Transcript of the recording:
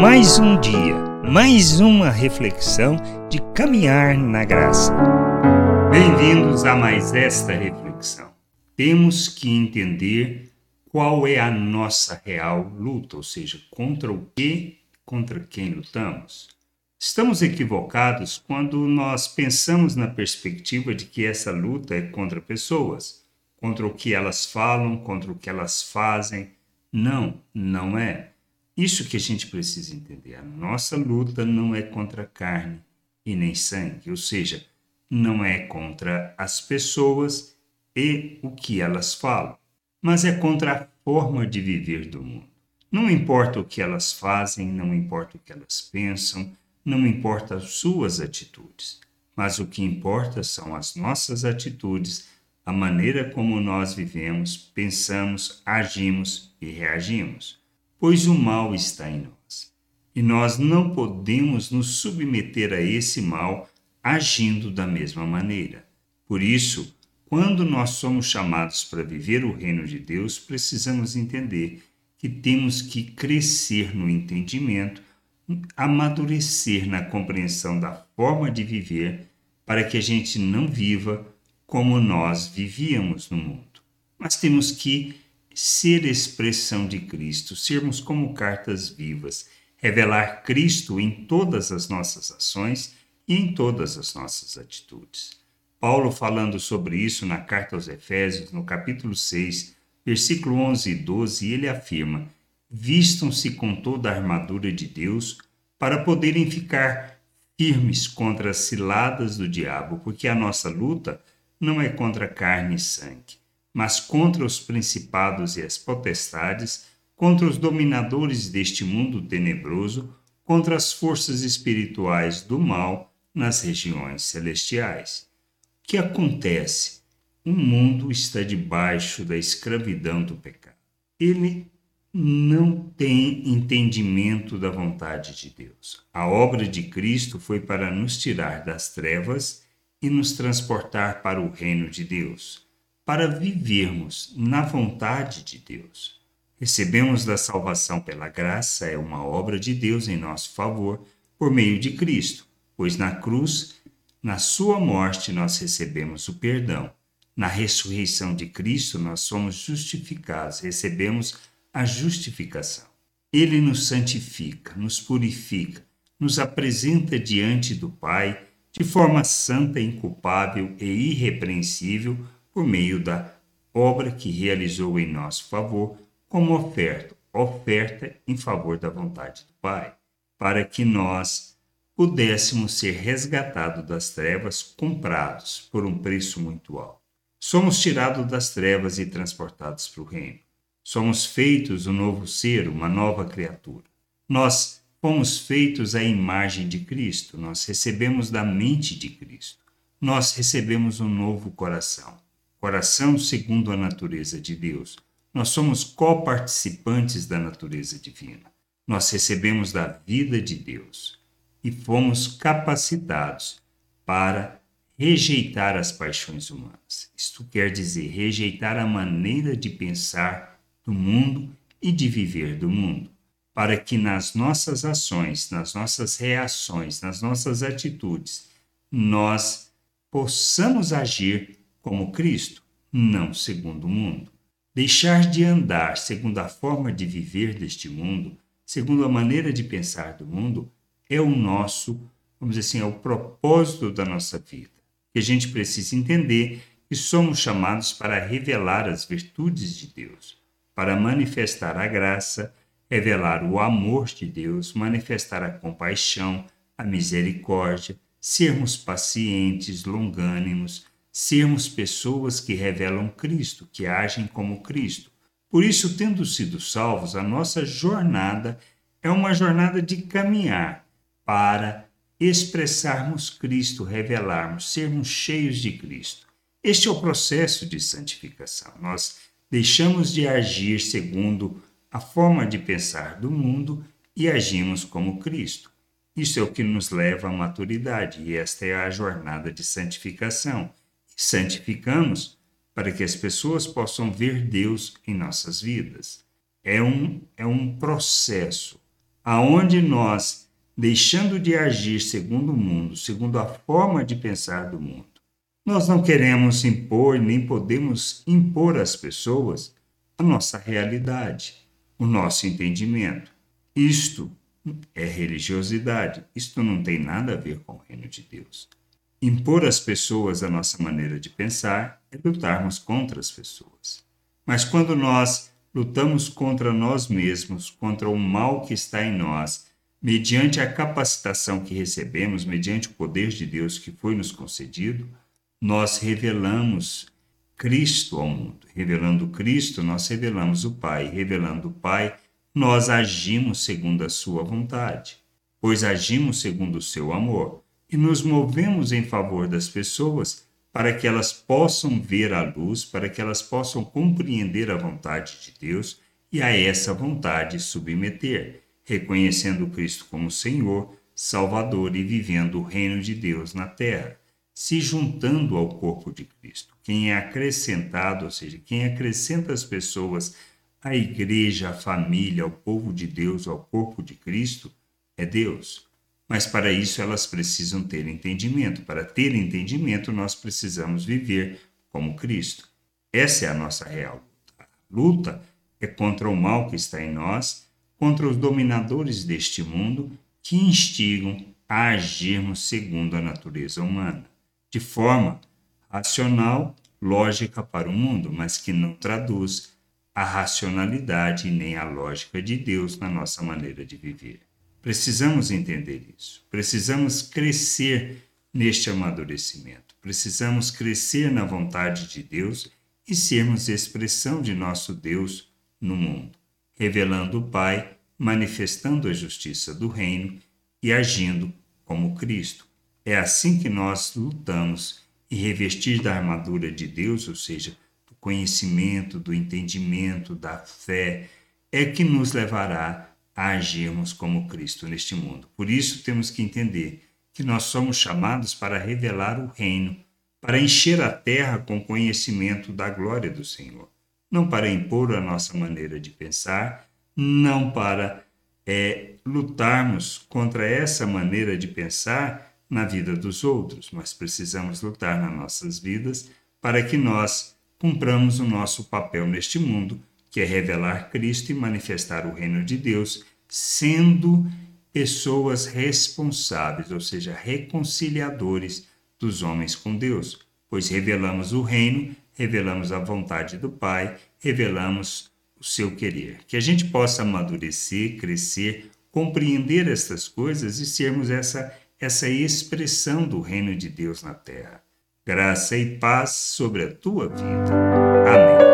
Mais um dia, mais uma reflexão de caminhar na graça. Bem-vindos a mais esta reflexão. Temos que entender qual é a nossa real luta, ou seja, contra o que, contra quem lutamos. Estamos equivocados quando nós pensamos na perspectiva de que essa luta é contra pessoas, contra o que elas falam, contra o que elas fazem. Não, não é. Isso que a gente precisa entender. A nossa luta não é contra carne e nem sangue, ou seja, não é contra as pessoas e o que elas falam, mas é contra a forma de viver do mundo. Não importa o que elas fazem, não importa o que elas pensam, não importa as suas atitudes, mas o que importa são as nossas atitudes, a maneira como nós vivemos, pensamos, agimos e reagimos pois o mal está em nós. E nós não podemos nos submeter a esse mal agindo da mesma maneira. Por isso, quando nós somos chamados para viver o reino de Deus, precisamos entender que temos que crescer no entendimento, amadurecer na compreensão da forma de viver, para que a gente não viva como nós vivíamos no mundo. Mas temos que ser expressão de Cristo, sermos como cartas vivas, revelar Cristo em todas as nossas ações e em todas as nossas atitudes. Paulo, falando sobre isso na carta aos Efésios, no capítulo 6, versículo 11 e 12, ele afirma: Vistam-se com toda a armadura de Deus para poderem ficar firmes contra as ciladas do diabo, porque a nossa luta não é contra carne e sangue mas contra os principados e as potestades, contra os dominadores deste mundo tenebroso, contra as forças espirituais do mal nas regiões celestiais. O que acontece? O mundo está debaixo da escravidão do pecado. Ele não tem entendimento da vontade de Deus. A obra de Cristo foi para nos tirar das trevas e nos transportar para o reino de Deus para vivermos na vontade de Deus. Recebemos da salvação pela graça, é uma obra de Deus em nosso favor, por meio de Cristo, pois na cruz, na sua morte, nós recebemos o perdão. Na ressurreição de Cristo, nós somos justificados, recebemos a justificação. Ele nos santifica, nos purifica, nos apresenta diante do Pai de forma santa, inculpável e irrepreensível por meio da obra que realizou em nosso favor como oferta, oferta em favor da vontade do Pai, para que nós pudéssemos ser resgatados das trevas, comprados por um preço muito alto. Somos tirados das trevas e transportados para o reino. Somos feitos um novo ser, uma nova criatura. Nós fomos feitos à imagem de Cristo, nós recebemos da mente de Cristo. Nós recebemos um novo coração coração segundo a natureza de Deus. Nós somos coparticipantes da natureza divina. Nós recebemos da vida de Deus e fomos capacitados para rejeitar as paixões humanas. Isto quer dizer rejeitar a maneira de pensar do mundo e de viver do mundo, para que nas nossas ações, nas nossas reações, nas nossas atitudes, nós possamos agir como Cristo, não segundo o mundo. Deixar de andar segundo a forma de viver deste mundo, segundo a maneira de pensar do mundo, é o nosso, vamos dizer assim, é o propósito da nossa vida. E a gente precisa entender que somos chamados para revelar as virtudes de Deus, para manifestar a graça, revelar o amor de Deus, manifestar a compaixão, a misericórdia, sermos pacientes, longânimos, sermos pessoas que revelam Cristo, que agem como Cristo. Por isso, tendo sido salvos, a nossa jornada é uma jornada de caminhar para expressarmos Cristo, revelarmos, sermos cheios de Cristo. Este é o processo de santificação. Nós deixamos de agir segundo a forma de pensar do mundo e agimos como Cristo. Isso é o que nos leva à maturidade, e esta é a jornada de santificação santificamos para que as pessoas possam ver Deus em nossas vidas. É um, é um processo, aonde nós, deixando de agir segundo o mundo, segundo a forma de pensar do mundo, nós não queremos impor nem podemos impor às pessoas a nossa realidade, o nosso entendimento. Isto é religiosidade. Isto não tem nada a ver com o reino de Deus. Impor às pessoas a nossa maneira de pensar é lutarmos contra as pessoas. Mas quando nós lutamos contra nós mesmos, contra o mal que está em nós, mediante a capacitação que recebemos, mediante o poder de Deus que foi nos concedido, nós revelamos Cristo ao mundo. Revelando Cristo, nós revelamos o Pai. Revelando o Pai, nós agimos segundo a Sua vontade, pois agimos segundo o seu amor e nos movemos em favor das pessoas para que elas possam ver a luz, para que elas possam compreender a vontade de Deus e a essa vontade submeter, reconhecendo Cristo como Senhor, Salvador e vivendo o reino de Deus na terra se juntando ao corpo de Cristo. Quem é acrescentado, ou seja, quem acrescenta as pessoas à igreja, à família, ao povo de Deus, ao corpo de Cristo, é Deus. Mas para isso elas precisam ter entendimento. Para ter entendimento, nós precisamos viver como Cristo. Essa é a nossa real luta. A luta é contra o mal que está em nós, contra os dominadores deste mundo que instigam a agirmos segundo a natureza humana de forma racional, lógica para o mundo, mas que não traduz a racionalidade nem a lógica de Deus na nossa maneira de viver. Precisamos entender isso. Precisamos crescer neste amadurecimento. Precisamos crescer na vontade de Deus e sermos expressão de nosso Deus no mundo, revelando o Pai, manifestando a justiça do reino e agindo como Cristo, é assim que nós lutamos e revestir da armadura de Deus, ou seja, do conhecimento, do entendimento, da fé, é que nos levará a agirmos como Cristo neste mundo. Por isso temos que entender que nós somos chamados para revelar o reino, para encher a terra com conhecimento da glória do Senhor, não para impor a nossa maneira de pensar, não para é, lutarmos contra essa maneira de pensar na vida dos outros, mas precisamos lutar nas nossas vidas para que nós cumpramos o nosso papel neste mundo, que é revelar Cristo e manifestar o reino de Deus, sendo pessoas responsáveis, ou seja, reconciliadores dos homens com Deus, pois revelamos o reino, revelamos a vontade do Pai, revelamos o seu querer. Que a gente possa amadurecer, crescer, compreender estas coisas e sermos essa essa expressão do reino de Deus na terra. Graça e paz sobre a tua vida. Amém.